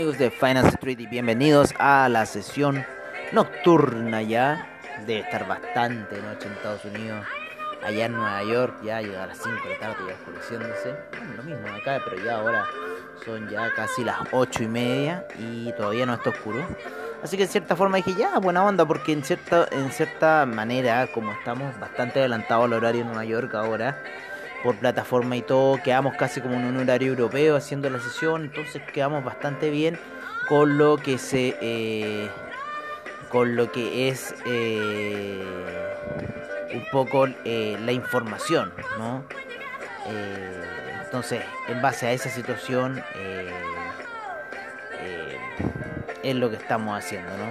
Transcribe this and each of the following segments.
Amigos de Finance Street y bienvenidos a la sesión nocturna ya. Debe estar bastante noche en Estados Unidos. Allá en Nueva York ya llega a las 5 de la tarde ya oscureciéndose. Bueno, lo mismo acá, pero ya ahora son ya casi las 8 y media y todavía no está oscuro. Así que en cierta forma dije ya, buena onda, porque en cierta, en cierta manera, como estamos bastante adelantados al horario en Nueva York ahora, por plataforma y todo, quedamos casi como en un horario europeo haciendo la sesión, entonces quedamos bastante bien con lo que se eh, con lo que es eh, un poco eh, la información, ¿no? entonces, en base a esa situación es lo que estamos haciendo, ¿no?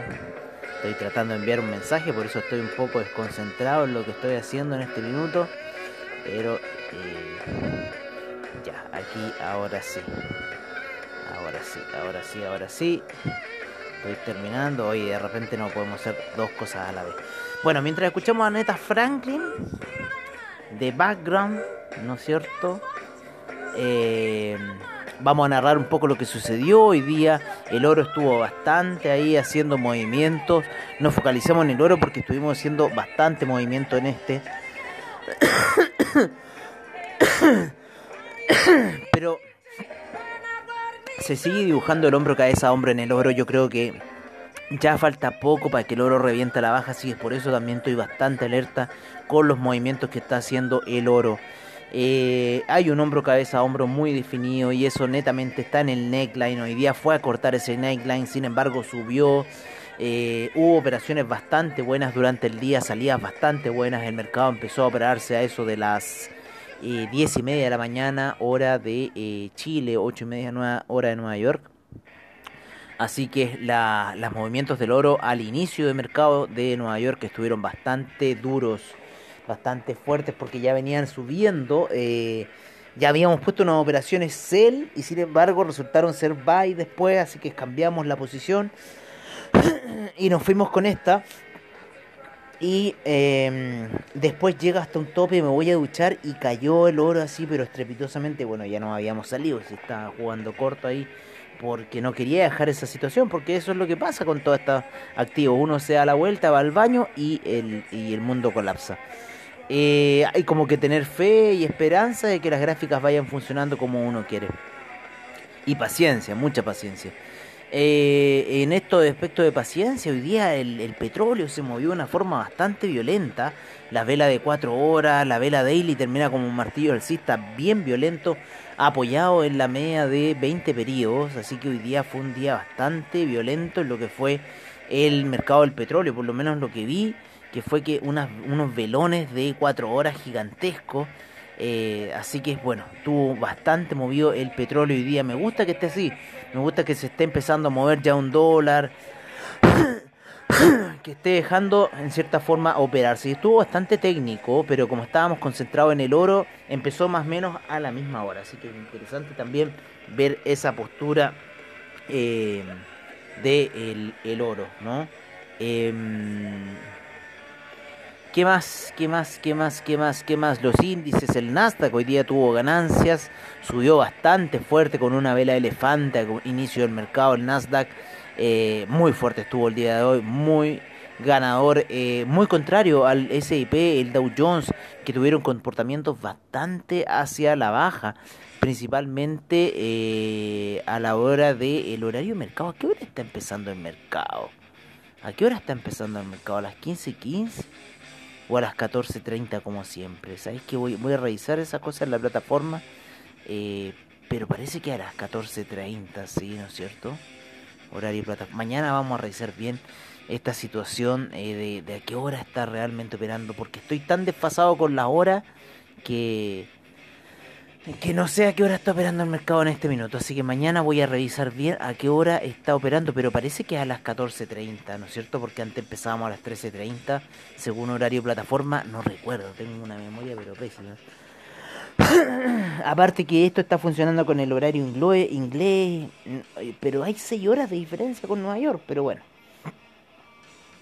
Estoy tratando de enviar un mensaje, por eso estoy un poco desconcentrado en lo que estoy haciendo en este minuto. Pero eh, ya, aquí ahora sí. Ahora sí, ahora sí, ahora sí. Estoy terminando. Hoy de repente no podemos hacer dos cosas a la vez. Bueno, mientras escuchamos a Neta Franklin de background, ¿no es cierto? Eh, vamos a narrar un poco lo que sucedió hoy día. El oro estuvo bastante ahí haciendo movimientos. Nos focalizamos en el oro porque estuvimos haciendo bastante movimiento en este. Pero se sigue dibujando el hombro cabeza a hombro en el oro. Yo creo que ya falta poco para que el oro reviente la baja, así que por eso también estoy bastante alerta con los movimientos que está haciendo el oro. Eh, hay un hombro cabeza hombro muy definido y eso netamente está en el neckline. Hoy día fue a cortar ese neckline, sin embargo subió. Eh, hubo operaciones bastante buenas durante el día, salidas bastante buenas. El mercado empezó a operarse a eso de las eh, 10 y media de la mañana, hora de eh, Chile, 8 y media hora de Nueva York. Así que los movimientos del oro al inicio del mercado de Nueva York estuvieron bastante duros, bastante fuertes porque ya venían subiendo. Eh, ya habíamos puesto unas operaciones sell y sin embargo resultaron ser buy después, así que cambiamos la posición y nos fuimos con esta. Y em, después llega hasta un tope, me voy a duchar y cayó el oro así, pero estrepitosamente. Bueno, ya no habíamos salido, se estaba jugando corto ahí porque no quería dejar esa situación, porque eso es lo que pasa con todo este activo. Uno se da la vuelta, va al baño y el, y el mundo colapsa. Eh, hay como que tener fe y esperanza de que las gráficas vayan funcionando como uno quiere. Y paciencia, mucha paciencia. Eh, en esto de aspecto de paciencia, hoy día el, petróleo se movió de una forma bastante violenta. La vela de 4 horas, la vela daily termina como un martillo alcista bien violento, apoyado en la media de 20 periodos. Así que hoy día fue un día bastante violento en lo que fue el mercado del petróleo, por lo menos lo que vi, que fue que unas, unos velones de 4 horas gigantescos. Eh, así que bueno, tuvo bastante movido el petróleo hoy día. Me gusta que esté así. Me gusta que se esté empezando a mover ya un dólar. que esté dejando en cierta forma operarse. Y estuvo bastante técnico, pero como estábamos concentrados en el oro, empezó más o menos a la misma hora. Así que es interesante también ver esa postura eh, de el, oro, ¿no? Em, ¿Qué más? ¿Qué más? ¿Qué más? ¿Qué más? ¿Qué más? Los índices, el Nasdaq hoy día tuvo ganancias, subió bastante fuerte con una vela elefante al inicio del mercado. El Nasdaq eh, muy fuerte estuvo el día de hoy, muy ganador, eh, muy contrario al SIP, el Dow Jones, que tuvieron comportamientos bastante hacia la baja, principalmente eh, a la hora del horario de mercado. ¿A qué hora está empezando el mercado? ¿A qué hora está empezando el mercado? ¿A las 15.15? 15? O a las 14.30 como siempre. ¿Sabéis que voy, a revisar esa cosa en la plataforma? Eh, pero parece que a las 14.30, sí, ¿no es cierto? Horario plataforma. Mañana vamos a revisar bien esta situación eh, de, de a qué hora está realmente operando, porque estoy tan desfasado con la hora que que no sé a qué hora está operando el mercado en este minuto, así que mañana voy a revisar bien a qué hora está operando, pero parece que es a las 14.30, ¿no es cierto? Porque antes empezábamos a las 13.30, según horario plataforma, no recuerdo, tengo una memoria pero pésima. Aparte que esto está funcionando con el horario inglés, pero hay 6 horas de diferencia con Nueva York, pero bueno.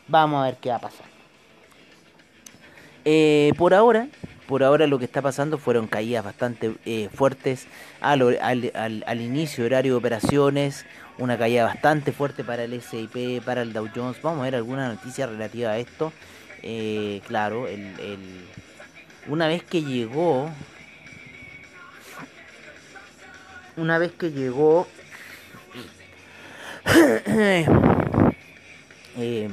Vamos a ver qué va a pasar. Eh, por ahora, por ahora lo que está pasando fueron caídas bastante eh, fuertes al, al, al, inicio horario de operaciones. una caída bastante fuerte para el S&P, para el Dow Jones. Vamos a ver alguna noticia relativa a esto. Eh, claro, el, una vez que llegó, una vez que llegó, eh,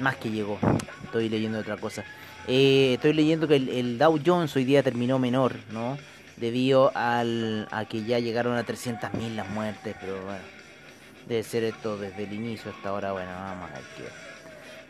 más que llegó, estoy leyendo otra cosa. Eh, estoy leyendo que el, Dow Jones hoy día terminó menor, ¿no? Debido al, a que ya llegaron a 300.000 las muertes, pero bueno, debe ser esto desde el inicio hasta ahora, bueno, vamos a ver qué.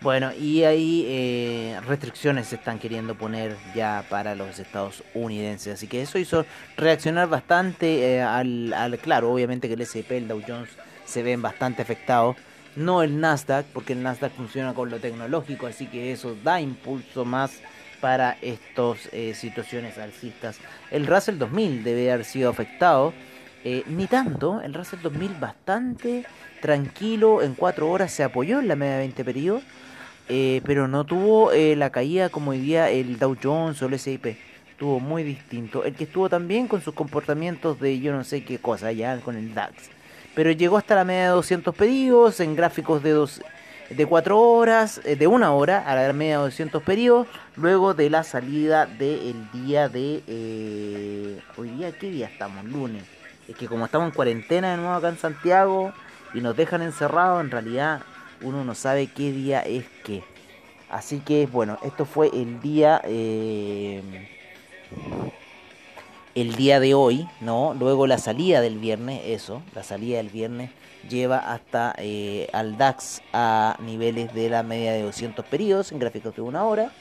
Bueno, y ahí eh, restricciones se están queriendo poner ya para los estadounidenses, así que eso hizo reaccionar bastante eh, al, al, claro, obviamente que el S&P, el Dow Jones se ven bastante afectados no el Nasdaq, porque el Nasdaq funciona con lo tecnológico, así que eso da impulso más para estas eh, situaciones alcistas. El Russell 2000 debe haber sido afectado, eh, ni tanto, el Russell 2000 bastante tranquilo, en 4 horas se apoyó en la media 20 periodo, eh, pero no tuvo la caída como hoy día el Dow Jones o el S&P. Estuvo muy distinto. El que estuvo también con sus comportamientos de yo no sé qué cosa, ya con el DAX pero llegó hasta la media de 200 pedidos en gráficos de, dos, de 4 horas, eh, de una hora a la media de 200 pedidos, luego de la salida del día de... Eh, hoy día, ¿qué día estamos? Lunes. Es que como estamos en cuarentena de nuevo acá en Santiago y nos dejan encerrados, en realidad uno no sabe qué día es qué. Así que bueno, esto fue el día... Eh, el día de hoy, ¿no? Luego la salida del viernes, eso, la salida del viernes lleva hasta eh, al DAX a niveles de la media de 200 periodos en gráficos de una hora.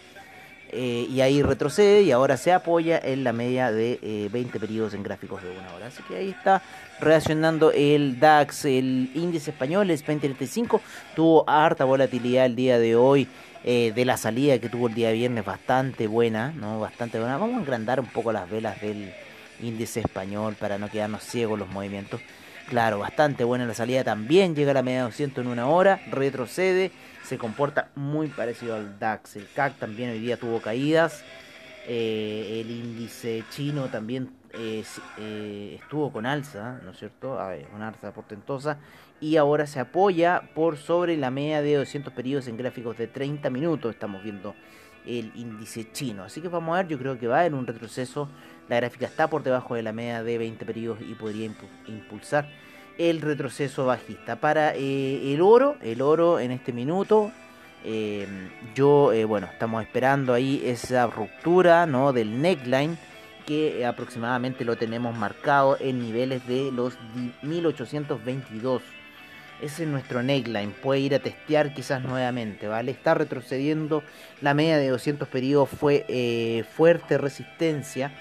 Eh, y ahí retrocede y ahora se apoya en la media de 20 eh, periodos en gráficos de una hora. Así que ahí está reaccionando el DAX, el índice español, el 2035, tuvo harta volatilidad el día de hoy. de la salida que tuvo el día de viernes bastante buena, ¿no? Bastante buena. Vamos a engrandar un poco las velas del, índice español para no quedarnos ciegos los movimientos. Claro, bastante buena la salida también, llega a la media de 200 en una hora, retrocede, se comporta muy parecido al DAX. El CAC también hoy día tuvo caídas, eh, el índice chino también eh, eh, estuvo con alza, ¿no es cierto? A ver, una alza portentosa y ahora se apoya por sobre la media de 200 periodos en gráficos de 30 minutos, estamos viendo el índice chino. Así que vamos a ver, yo creo que va en un retroceso la gráfica está por debajo de la media de 20 periodos y podría impulsar el retroceso bajista. Para eh, el oro, el oro en este minuto, eh, yo, eh, bueno, estamos esperando ahí esa ruptura ¿no? del neckline que aproximadamente lo tenemos marcado en niveles de los 1822. Ese es nuestro neckline. Puede ir a testear quizás nuevamente, ¿vale? Está retrocediendo. La media de 200 periodos fue fuerte resistencia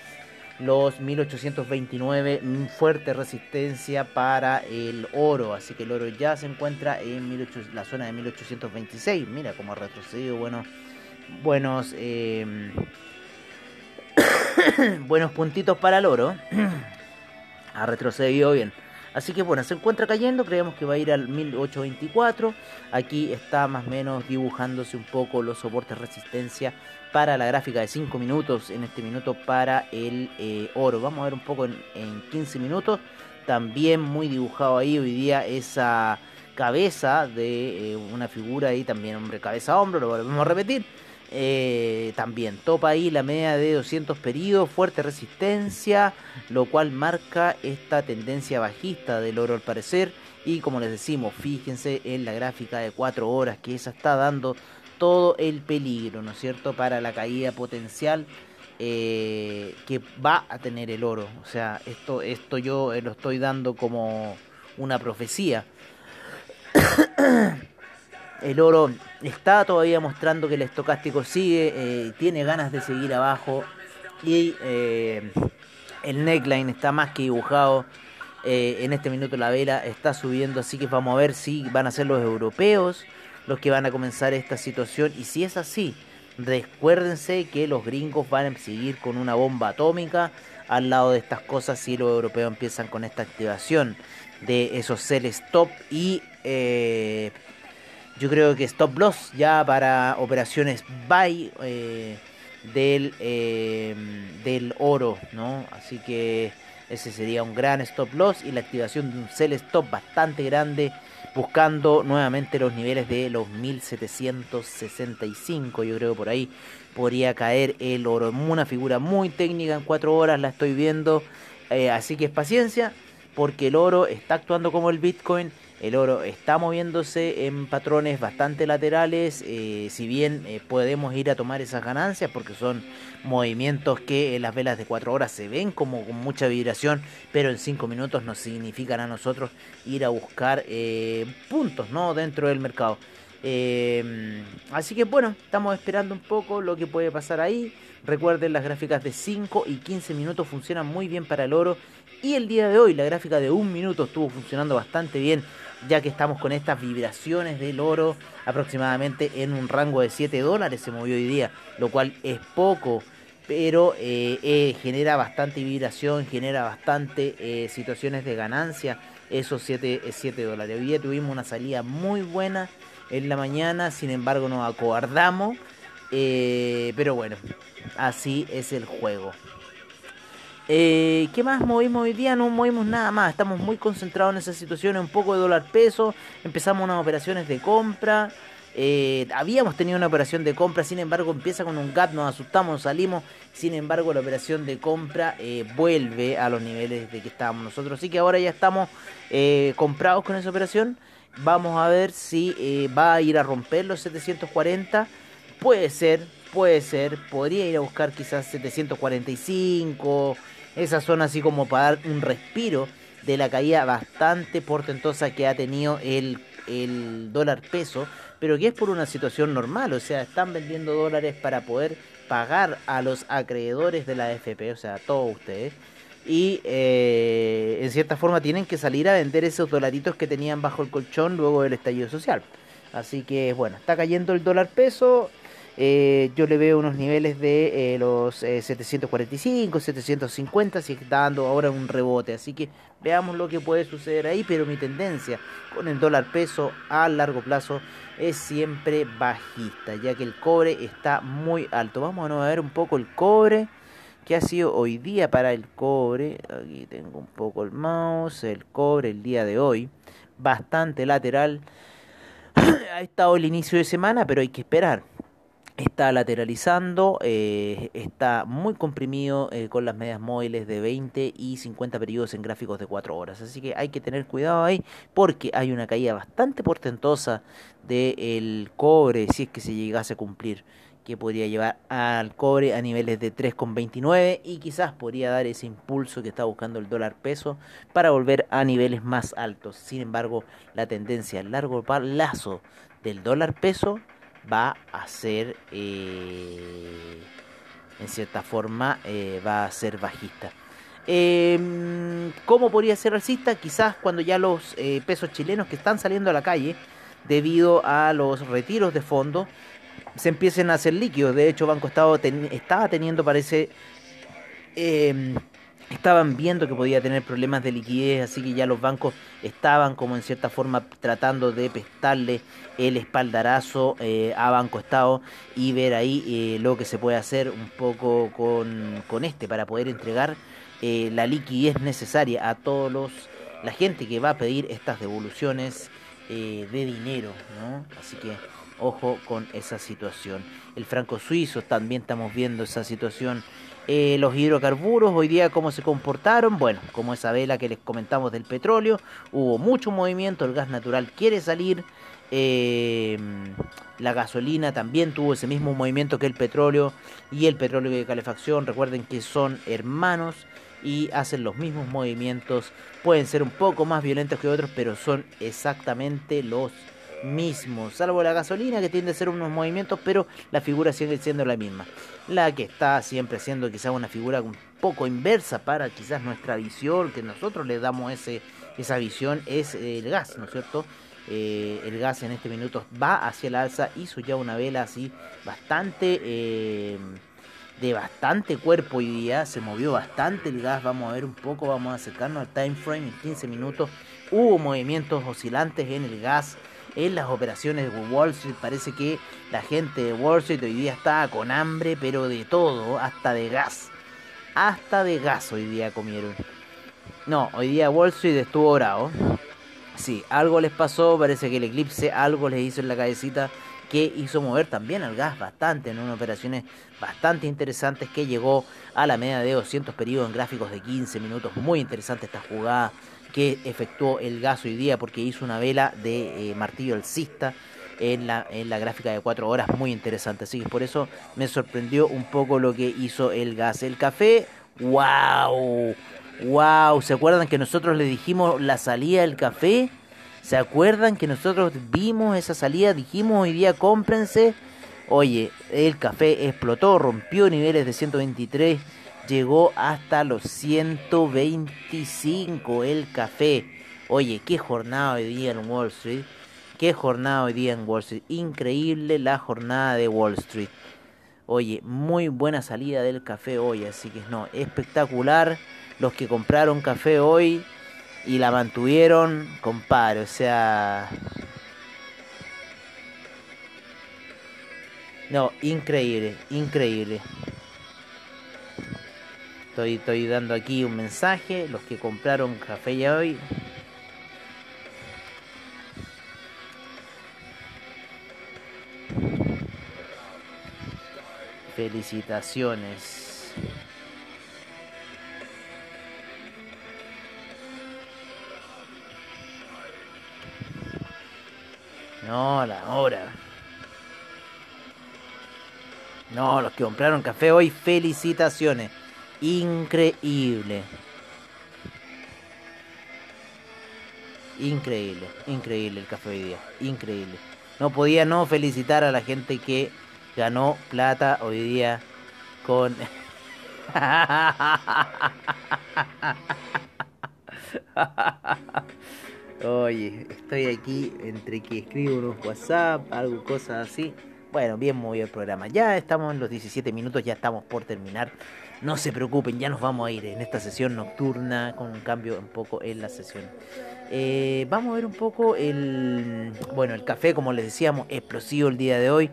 los 1829, fuerte resistencia para el oro, así que el oro ya se encuentra en la zona de 1826, mira cómo ha retrocedido, bueno, buenos, em, buenos puntitos para el oro, ha retrocedido bien. Así que bueno, se encuentra cayendo, creemos que va a ir al 1824. Aquí está más o menos dibujándose un poco los soportes resistencia para la gráfica de 5 minutos, en este minuto para el eh, oro. Vamos a ver un poco en, 15 minutos. También muy dibujado ahí hoy día esa cabeza de eh, una figura ahí, también hombre cabeza hombro, lo volvemos a repetir. Eh, también topa ahí la media de 200 periodos, fuerte resistencia, lo cual marca esta tendencia bajista del oro al parecer. Y como les decimos, fíjense en la gráfica de 4 horas que esa está dando todo el peligro, ¿no es cierto?, para la caída potencial eh, que va a tener el oro. O sea, esto, esto yo lo estoy dando como una profecía. el oro está todavía mostrando que el estocástico sigue, eh, tiene ganas de seguir abajo y eh, el neckline está más que dibujado. en este minuto la vela está subiendo, así que vamos a ver si van a ser los europeos los que van a comenzar esta situación. Y si es así, recuérdense que los gringos van a seguir con una bomba atómica al lado de estas cosas si los europeos empiezan con esta activación de esos sell stop y eh, yo creo que stop loss ya para operaciones buy eh, del, eh, del oro, ¿no? Así que Ese sería un gran stop loss y la activación de un sell stop bastante grande buscando nuevamente los niveles de los 1765. Yo creo que por ahí podría caer el oro. Una figura muy técnica en 4 horas la estoy viendo. Eh, así que es paciencia porque el oro está actuando como el Bitcoin el oro está moviéndose en patrones bastante laterales, eh, si bien eh, podemos ir a tomar esas ganancias porque son movimientos que en las velas de 4 horas se ven como con mucha vibración, pero en 5 minutos nos significan a nosotros ir a buscar eh, puntos ¿no? dentro del mercado. así que bueno, estamos esperando un poco lo que puede pasar ahí. Recuerden, las gráficas de 5 y 15 minutos funcionan muy bien para el oro. Y el día de hoy la gráfica de 1 minuto estuvo funcionando bastante bien ya que estamos con estas vibraciones del oro aproximadamente en un rango de 7 dólares se movió hoy día, lo cual es poco, pero eh, eh, genera bastante vibración, genera bastante eh, situaciones de ganancia esos 7, 7 dólares. Hoy día tuvimos una salida muy buena en la mañana, sin embargo nos acobardamos, pero bueno, así es el juego. Eh, ¿Qué más movimos hoy día? No movimos nada más. Estamos muy concentrados en esa situación. Un poco de dólar peso. Empezamos unas operaciones de compra. Eh, habíamos tenido una operación de compra, sin embargo empieza con un gap, nos asustamos, salimos, sin embargo la operación de compra eh, vuelve a los niveles de que estábamos nosotros, así que ahora ya estamos comprados con esa operación, vamos a ver si va a ir a romper los 740, puede ser, puede ser, podría ir a buscar quizás 745, esa zona así como para dar un respiro de la caída bastante portentosa que ha tenido el, el dólar peso, pero que es por una situación normal, o sea, están vendiendo dólares para poder pagar a los acreedores de la FP, o sea, a todos ustedes, y eh, en cierta forma tienen que salir a vender esos dolaritos que tenían bajo el colchón luego del estallido social. Así que bueno, está cayendo el dólar peso, eh, yo le veo unos niveles de eh, los 745, eh, 750, si está dando ahora un rebote. Así que veamos lo que puede suceder ahí. Pero mi tendencia con el dólar peso a largo plazo es siempre bajista, ya que el cobre está muy alto. Vamos a ver un poco el cobre. que ha sido hoy día para el cobre? Aquí tengo un poco el mouse. El cobre el día de hoy. Bastante lateral. ha estado el inicio de semana, pero hay que esperar está lateralizando, eh, está muy comprimido eh, con las medias móviles de 20 y 50 periodos en gráficos de 4 horas. Así que hay que tener cuidado ahí porque hay una caída bastante portentosa del cobre si es que se llegase a cumplir que podría llevar al cobre a niveles de 3,29 y quizás podría dar ese impulso que está buscando el dólar peso para volver a niveles más altos. Sin embargo, la tendencia a largo plazo del dólar peso va a ser, eh, en cierta forma, eh, va a ser bajista. Em, ¿Cómo podría ser alcista? Quizás cuando ya los eh, pesos chilenos que están saliendo a la calle debido a los retiros de fondo se empiecen a hacer líquidos. De hecho, Banco Estado estaba teniendo, parece, em, estaban viendo que podía tener problemas de liquidez, así que ya los bancos estaban como en cierta forma tratando de prestarle el espaldarazo eh, a Banco Estado y ver ahí eh, lo que se puede hacer un poco con, con este para poder entregar eh, la liquidez necesaria a todos los la gente que va a pedir estas devoluciones de dinero. Así que ojo con esa situación. El franco suizo también estamos viendo esa situación eh, los hidrocarburos, hoy día cómo se comportaron, bueno, como esa vela que les comentamos del petróleo, hubo mucho movimiento, el gas natural quiere salir, eh, la gasolina también tuvo ese mismo movimiento que el petróleo y el petróleo de calefacción, recuerden que son hermanos y hacen los mismos movimientos, pueden ser un poco más violentos que otros, pero son exactamente los mismo, salvo la gasolina que tiende a ser unos movimientos, pero la figura sigue siendo la misma. La que está siempre siendo quizás una figura un poco inversa para quizás nuestra visión, que nosotros le damos ese, esa visión, es el gas, ¿no es cierto? Eh, el gas en este minuto va hacia el alza, hizo ya una vela así bastante... Eh, de bastante cuerpo hoy día, se movió bastante el gas, vamos a ver un poco, vamos a acercarnos al time frame en 15 minutos, hubo movimientos oscilantes en el gas, en las operaciones de Wall Street. Parece que la gente de Wall Street hoy día está con hambre, pero de todo, hasta de gas. Hasta de gas hoy día comieron. No, hoy día Wall Street estuvo bravo. Sí, algo les pasó, parece que el eclipse algo les hizo en la cabecita que hizo mover también al gas bastante en unas operaciones bastante interesantes que llegó a la media de 200 periodos en gráficos de 15 minutos. Muy interesante esta jugada que efectuó el gas hoy día porque hizo una vela de eh, martillo alcista en la, en la gráfica de 4 horas muy interesante. Así que por eso me sorprendió un poco lo que hizo el gas. El café, wow, wow. ¿Se acuerdan que nosotros le dijimos la salida del café? ¿Se acuerdan que nosotros vimos esa salida? Dijimos hoy día cómprense. Oye, el café explotó, rompió niveles de 123 llegó hasta los 125 el café. Oye, qué jornada hoy día en Wall Street. Qué jornada hoy día en Wall Street. Increíble la jornada de Wall Street. Oye, muy buena salida del café hoy. Así que no, espectacular. Los que compraron café hoy y la mantuvieron, compadre. O sea... No, increíble, increíble. Estoy, estoy dando aquí un mensaje. Los que compraron café ya hoy. Felicitaciones. No, la hora. No, los que compraron café hoy, felicitaciones. Increíble. Increíble, increíble el café hoy día, increíble. No podía no felicitar a la gente que ganó plata hoy día con... Oye, estoy aquí entre que escribo unos WhatsApp, algo, cosas así. Bueno, bien movido el programa. Ya estamos en los 17 minutos, ya estamos por terminar. No se preocupen, ya nos vamos a ir en esta sesión nocturna con un cambio un poco en la sesión. Eh, vamos a ver un poco el, bueno, el café, como les decíamos, explosivo el día de hoy.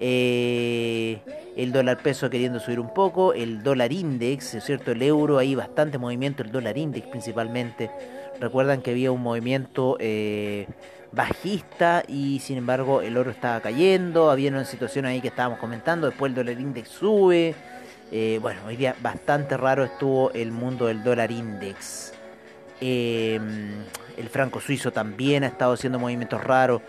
Eh, el dólar peso queriendo subir un poco, el dólar index, cierto, el euro, hay bastante movimiento, el dólar index principalmente. Recuerdan que había un movimiento eh, bajista y sin embargo el oro estaba cayendo, había una situación ahí que estábamos comentando, después el dólar index sube, eh, bueno, hoy día bastante raro estuvo el mundo del dólar index. Em, el franco suizo también ha estado haciendo movimientos raros.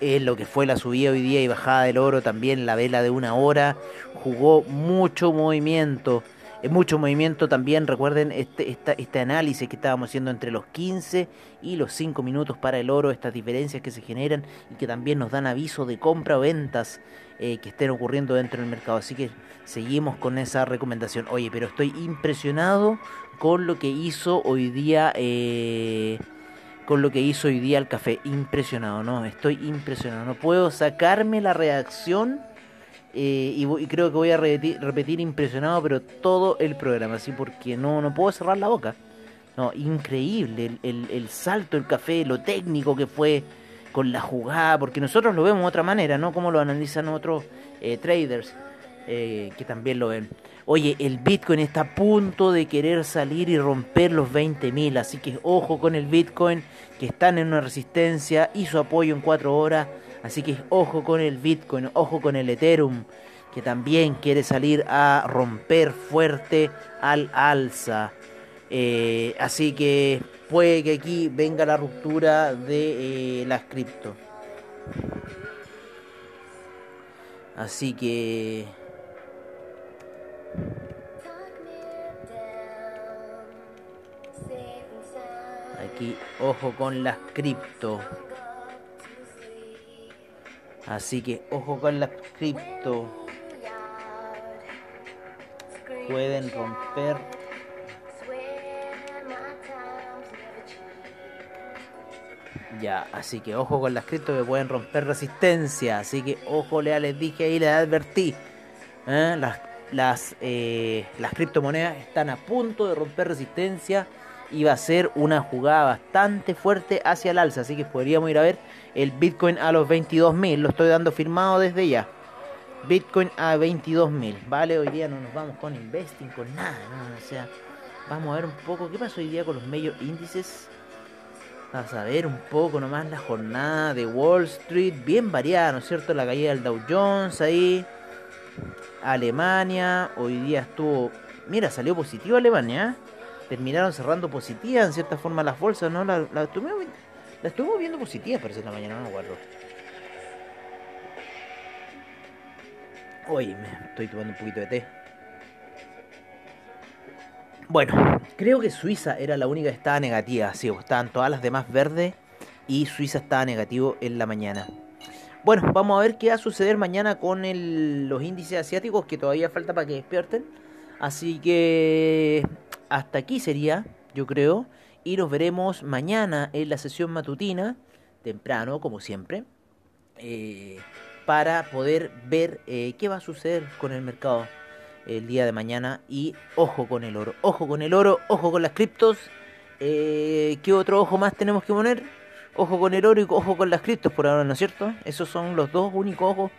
Es lo que fue la subida hoy día y bajada del oro también, la vela de una hora, jugó mucho movimiento mucho movimiento también, recuerden este, este análisis que estábamos haciendo entre los 15 y los 5 minutos para el oro, estas diferencias que se generan y que también nos dan aviso de compra o ventas eh, que estén ocurriendo dentro del mercado. Así que seguimos con esa recomendación. Oye, pero estoy impresionado con lo que hizo hoy día... Eh, con lo que hizo hoy día el café. Impresionado, ¿no? Estoy impresionado. No puedo sacarme la reacción eh, y, creo que voy a repetir, impresionado, pero todo el programa, así porque no, no puedo cerrar la boca. No, increíble el, salto del café, lo técnico que fue con la jugada, porque nosotros lo vemos de otra manera, ¿no? Como lo analizan otros eh, traders eh, que también lo ven. Oye, el Bitcoin está a punto de querer salir y romper los 20.000, así que ojo con el Bitcoin, que están en una resistencia, hizo apoyo en 4 horas Así que ojo con el Bitcoin, ojo con el Ethereum, que también quiere salir a romper fuerte al alza. Eh, así que puede que aquí venga la ruptura de eh, las cripto. Así que... Aquí, ojo con las cripto. Así que ojo con las cripto. Pueden romper. Ya, así que ojo con las cripto que pueden romper resistencia. Así que ojo, ya les dije ahí, les advertí. ¿eh? Las, las, eh, las criptomonedas están a punto de romper resistencia y va a ser una jugada bastante fuerte hacia el alza. Así que podríamos ir a ver el Bitcoin a los 22.000. Lo estoy dando firmado desde ya. Bitcoin a 22.000. Vale, hoy día no nos vamos con investing, con nada. O sea, Vamos a ver un poco qué pasó hoy día con los major índices. Vamos a ver un poco nomás la jornada de Wall Street, bien variada, ¿no es cierto? La caída del Dow Jones ahí. Alemania, hoy día estuvo... Mira, salió positivo Alemania. ¿eh? Terminaron cerrando positiva en cierta forma las bolsas, ¿no? La, la, estuvimos, viendo positiva, parece, en la mañana, no me acuerdo. Oye, me estoy tomando un poquito de té. Bueno, creo que Suiza era la única que estaba negativa, sí, estaban todas las demás verdes y Suiza estaba negativo en la mañana. Bueno, vamos a ver qué va a suceder mañana con los índices asiáticos que todavía falta para que despierten. Así que hasta aquí sería, yo creo. Y nos veremos mañana en la sesión matutina, temprano, como siempre. Eh, para poder ver eh, qué va a suceder con el mercado el día de mañana. Y ojo con el oro, ojo con el oro, ojo con las criptos. Eh, ¿Qué otro ojo más tenemos que poner? Ojo con el oro y ojo con las criptos por ahora, ¿no es cierto? Esos son los dos únicos ojos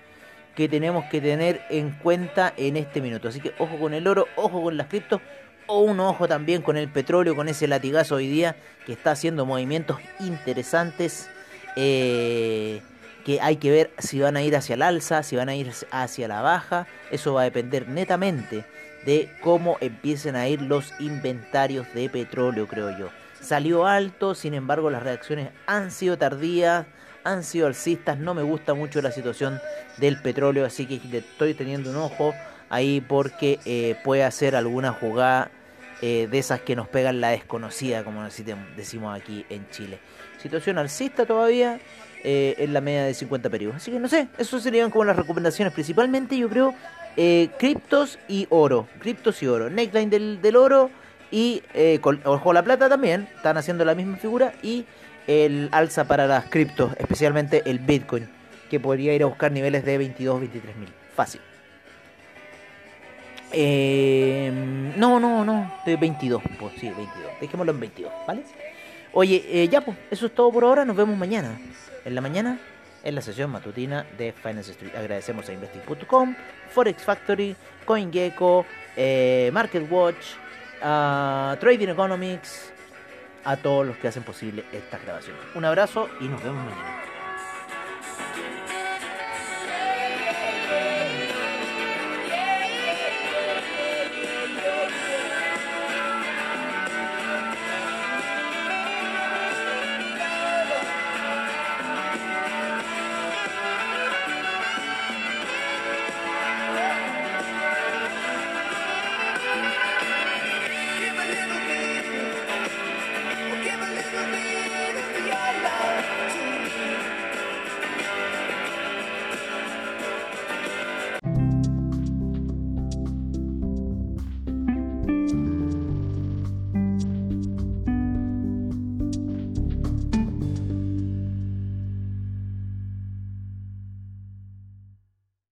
que tenemos que tener en cuenta en este minuto. Así que ojo con el oro, ojo con las criptos, o un ojo también con el petróleo, con ese latigazo hoy día que está haciendo movimientos interesantes. Eh, que hay que ver si van a ir hacia el alza, si van a ir hacia la baja. Eso va a depender netamente de cómo empiecen a ir los inventarios de petróleo, creo yo. Salió alto, sin embargo las reacciones han sido tardías, han sido alcistas. No me gusta mucho la situación del petróleo, así que estoy teniendo un ojo ahí porque eh, puede hacer alguna jugada eh, de esas que nos pegan la desconocida, como decimos aquí en Chile. Situación alcista todavía, eh, en la media de 50 periodos. Así que no sé, eso serían como las recomendaciones. Principalmente yo creo eh, criptos y oro. Criptos y oro. Neckline del, del oro y eh, ojo la plata también. Están haciendo la misma figura. Y el alza para las criptos, especialmente el Bitcoin, que podría ir a buscar niveles de 22, 23 mil. Fácil. Eh, no, no, no, de 22. Pues sí, 22. Dejémoslo en 22, ¿vale? Oye, eh, ya pues, eso es todo por ahora. Nos vemos mañana en la mañana en la sesión matutina de Finance Street. Agradecemos a Investing.com, Forex Factory, CoinGecko, eh, MarketWatch, a Trading Economics, a todos los que hacen posible esta grabación. Un abrazo y nos vemos mañana.